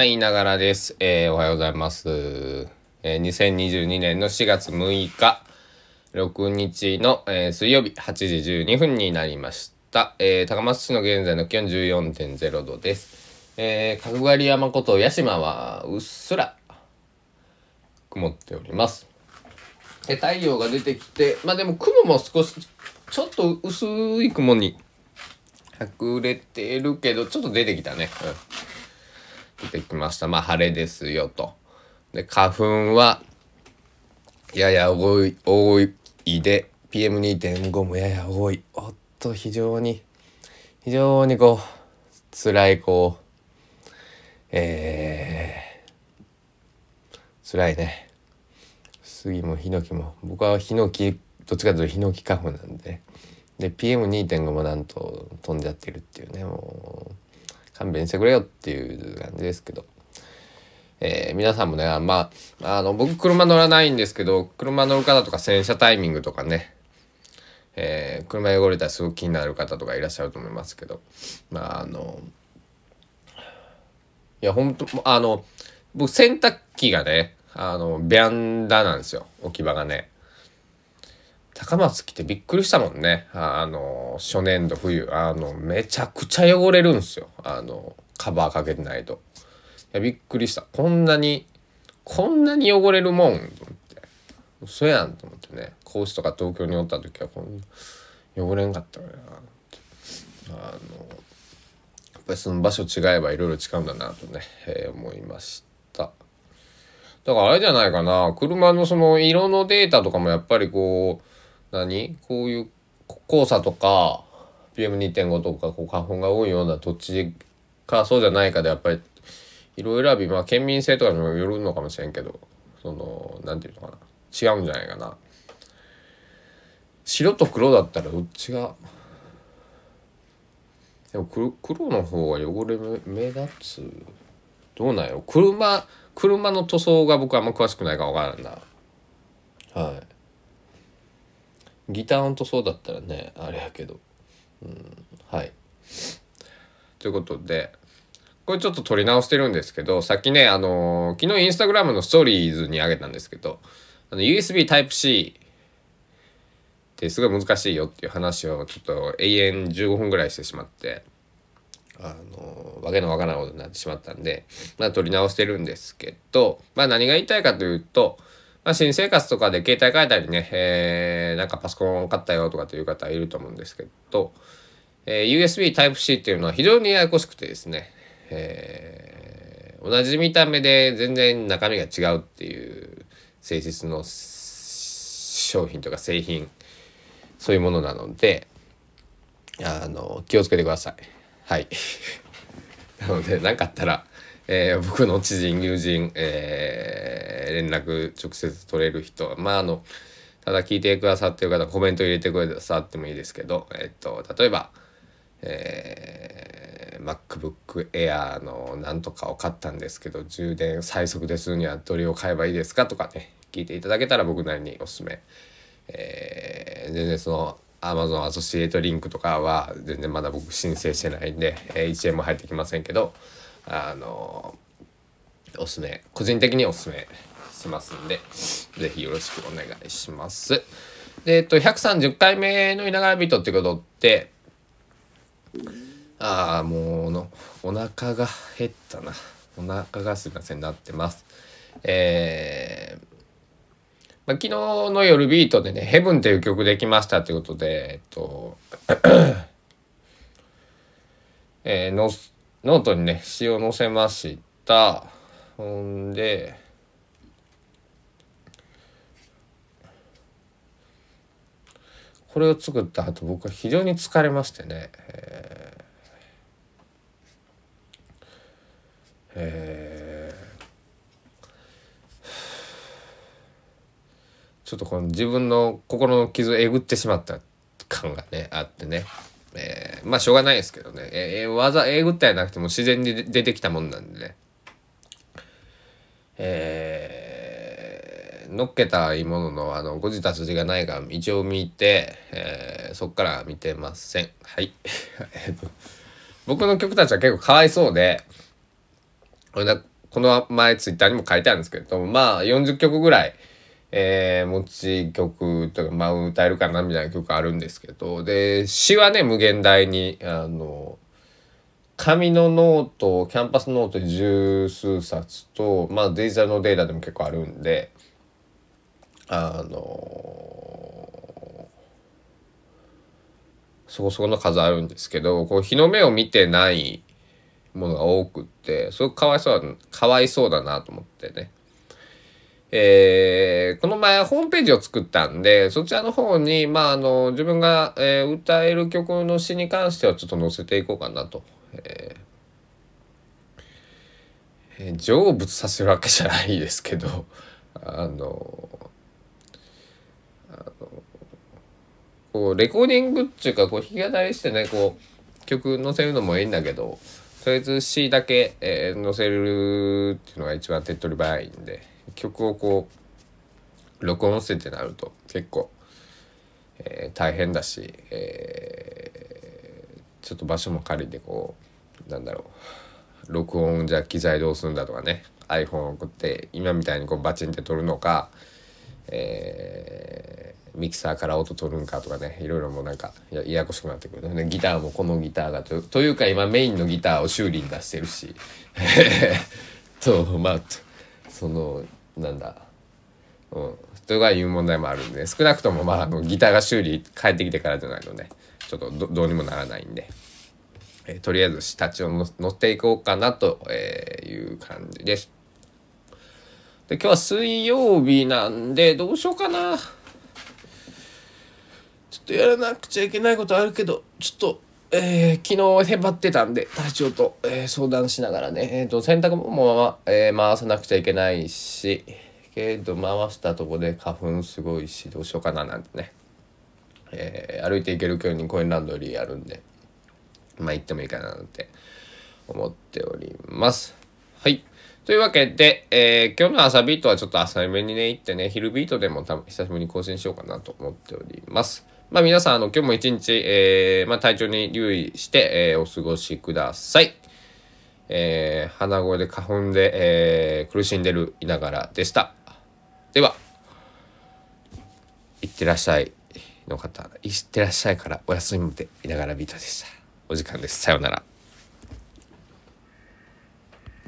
はい、ながらです。えー、おはようございます。えー、2022年の4月6日、6日の、えー、水曜日8時12分になりました。えー、高松市の現在の気温14.0度です。えー、角刈山こと八島はうっすら曇っております。え太陽が出てきて、まあでも雲も少し、ちょっと薄い雲に隠れてるけど、ちょっと出てきたね。うん出てきました。まあ、晴れですよと。で、花粉は、やや多い、多いで、PM2.5 もやや多い。おっと、非常に、非常にこう、辛い、こう、えー、辛いね。杉もヒノキも、僕はヒノキ、どっちかというとヒノキ花粉なんで、で、PM2.5 もなんと飛んじゃってるっていうね、もう、勘弁してくれよっていう感じですけど。えー、皆さんもね、まあ、あの、僕車乗らないんですけど、車乗る方とか洗車タイミングとかね、えー、車汚れたらすごく気になる方とかいらっしゃると思いますけど、まあ、あの、いや、ほんと、あの、僕洗濯機がね、あの、ベランダなんですよ、置き場がね。高松来てびっくりしたもんね。あの、初年度冬、あの、めちゃくちゃ汚れるんですよ。あの、カバーかけてないと。いや、びっくりした。こんなに、こんなに汚れるもんと思って。嘘やんと思ってね。高知とか東京におった時はこんな汚れんかったからな。あの、やっぱりその場所違えばいろいろ違うんだなとね、えー、思いました。だからあれじゃないかな。車のその色のデータとかもやっぱりこう、何？こういう黄砂とか PM2.5 とかこう花粉が多いような土地かそうじゃないかでやっぱり色選びまあ県民性とかにもよるのかもしれんけどその何て言うのかな。違うんじゃないかな。白と黒だったらどっちがでも黒黒の方が汚れ目立つ。どうなんやろ。車車の塗装が僕はあんま詳しくないから分からんなはいギターンとそうだったらねあれやけど。うんはい。ということでこれちょっと撮り直してるんですけどさっきねあのー、昨日インスタグラムのストーリーズにあげたんですけどあの USB Type-C ってすごい難しいよっていう話をちょっと永遠15分ぐらいしてしまってあのー、わけのわからないことになってしまったんでまあ撮り直してるんですけどまあ何が言いたいかというとまあ、新生活とかで携帯変えたりね、えー、なんかパソコン買ったよとかという方いると思うんですけど、えー、USB Type-C っていうのは非常にややこしくてですね、えー、同じ見た目で全然中身が違うっていう性質の商品とか製品そういうものなのであの気をつけてください。はい。なので何かあったらえー、僕の知人友人、えー、連絡直接取れる人まああのただ聞いてくださってる方コメント入れてくださってもいいですけど、えっと、例えば、えー、MacBook Air のなんとかを買ったんですけど充電最速でするにはどれを買えばいいですかとかね聞いていただけたら僕なりにおすすめ、えー、全然その Amazon アソシエイトリンクとかは全然まだ僕申請してないんで、えー、1円も入ってきませんけどあのおすすめ個人的におすすめしますんで是非よろしくお願いします。でえっと130回目の「いながらビート」ってことってああもうのお腹が減ったなお腹がすいませんなってます。えーまあ、昨日の夜ビートでね「ヘブンっていう曲できましたってことでえっと えー、のノートにね詩を載せました。ほんでこれを作った後僕は非常に疲れましてね。えー。えー、ちょっとこの自分の心の傷をえぐってしまった感がねあってね。えー、まあしょうがないですけどね、えー、わざえぐったやなくても自然に出てきたもんなんでね。えー、のっけたいもののあの誤字脱字がないか一応見て、えー、そっから見てません。はい。えっと僕の曲たちは結構かわいそうでこの前ツイッターにも書いてあるんですけどもまあ40曲ぐらいえー、持ち曲とか、まあ、歌えるかなみたいな曲あるんですけどで詩はね無限大にあの紙のノートキャンパスノート十数冊と、まあ、デジタルのデータでも結構あるんであのそこそこの数あるんですけどこう日の目を見てないものが多くってすごくかわいそうかわいそうだなと思ってね。えー、この前ホームページを作ったんで、そちらの方に、まあ、あの、自分が、えー、歌える曲の詩に関してはちょっと載せていこうかなと。えー、えー、成仏させるわけじゃないですけど、あの、あのこう、レコーディングっていうか、こう、弾き語りしてね、こう、曲載せるのもいいんだけど、とりあえず詩だけ、えー、載せるっていうのが一番手っ取り早いんで、曲をこう録音してってなると結構、えー、大変だし、えー、ちょっと場所も借りてこうなんだろう録音じゃ機材どうするんだとかね iPhone 送って今みたいにこうバチンって撮るのか、えー、ミキサーから音取るんかとかねいろいろもうなんかややこしくなってくるねギターもこのギターがとというか今メインのギターを修理に出してるし。とまあそのなんだうんとかいう問題もあるんで少なくともまあギターが修理帰ってきてからじゃないのねちょっとどうにもならないんで、えー、とりあえず下地を乗っていこうかなという感じです。で今日は水曜日なんでどうしようかな。ちょっとやらなくちゃいけないことあるけどちょっとえー、昨日へばってたんで隊長と、えー、相談しながらね、えーと、洗濯物も、え、回さなくちゃいけないしけど回したとこで花粉すごいしどうしようかななんてね、え、歩いていける距離にコインランドリーあるんでまあ行ってもいいかななんて思っております。はいというわけで、えー、今日の朝ビートはちょっと浅めにね行ってね昼ビートでも多分久しぶりに更新しようかなと思っております。まあ皆さん、あの、今日も一日、えー、まあ体調に留意して、えー、お過ごしください。えー、鼻声で花粉で、えー、苦しんでるいながらでした。では、いってらっしゃいの方、いってらっしゃいからお休みまでいながらビートでした。お時間です。さようなら。